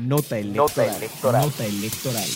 Nota electoral. Nota electoral.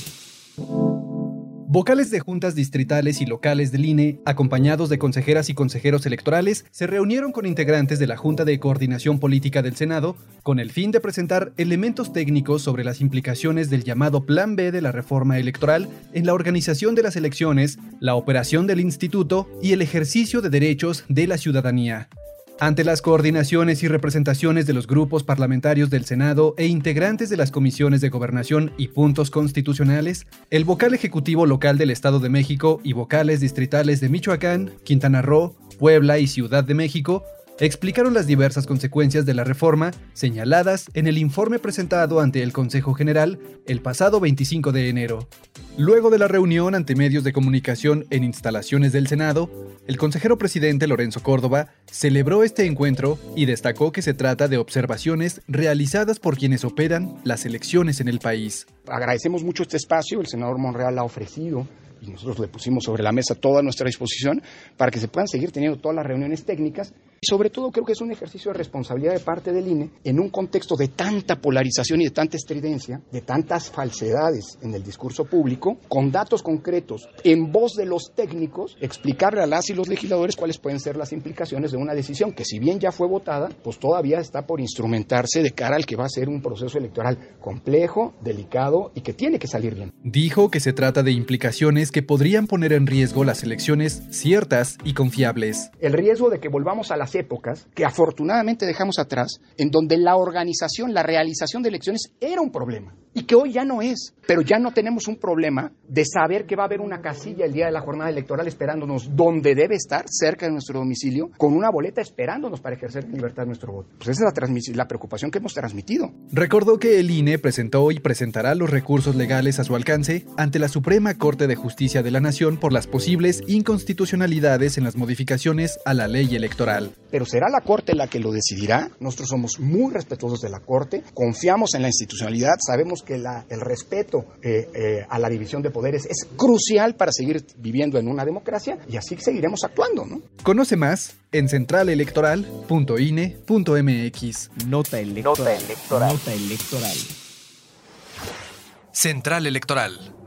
Vocales de juntas distritales y locales del INE, acompañados de consejeras y consejeros electorales, se reunieron con integrantes de la Junta de Coordinación Política del Senado con el fin de presentar elementos técnicos sobre las implicaciones del llamado Plan B de la reforma electoral en la organización de las elecciones, la operación del instituto y el ejercicio de derechos de la ciudadanía. Ante las coordinaciones y representaciones de los grupos parlamentarios del Senado e integrantes de las comisiones de gobernación y puntos constitucionales, el vocal ejecutivo local del Estado de México y vocales distritales de Michoacán, Quintana Roo, Puebla y Ciudad de México explicaron las diversas consecuencias de la reforma señaladas en el informe presentado ante el Consejo General el pasado 25 de enero. Luego de la reunión ante medios de comunicación en instalaciones del Senado, el consejero presidente Lorenzo Córdoba celebró este encuentro y destacó que se trata de observaciones realizadas por quienes operan las elecciones en el país. Agradecemos mucho este espacio, el senador Monreal ha ofrecido y nosotros le pusimos sobre la mesa toda nuestra disposición para que se puedan seguir teniendo todas las reuniones técnicas. Y sobre todo creo que es un ejercicio de responsabilidad de parte del INE en un contexto de tanta polarización y de tanta estridencia, de tantas falsedades en el discurso público, con datos concretos, en voz de los técnicos, explicarle a las y los legisladores cuáles pueden ser las implicaciones de una decisión que si bien ya fue votada, pues todavía está por instrumentarse de cara al que va a ser un proceso electoral complejo, delicado y que tiene que salir bien. Dijo que se trata de implicaciones que podrían poner en riesgo las elecciones ciertas y confiables. El riesgo de que volvamos a las épocas que afortunadamente dejamos atrás, en donde la organización, la realización de elecciones era un problema y que hoy ya no es. Pero ya no tenemos un problema de saber que va a haber una casilla el día de la jornada electoral esperándonos donde debe estar, cerca de nuestro domicilio, con una boleta esperándonos para ejercer en libertad nuestro voto. Pues esa es la, la preocupación que hemos transmitido. Recordó que el INE presentó y presentará los recursos legales a su alcance ante la Suprema Corte de Justicia de la Nación por las posibles inconstitucionalidades en las modificaciones a la ley electoral. Pero será la Corte la que lo decidirá. Nosotros somos muy respetuosos de la Corte, confiamos en la institucionalidad, sabemos que el respeto eh, eh, a la división de poderes es crucial para seguir viviendo en una democracia y así seguiremos actuando. ¿no? Conoce más en centralelectoral.ine.mx. Nota electoral. Nota electoral. Nota electoral. Central Electoral.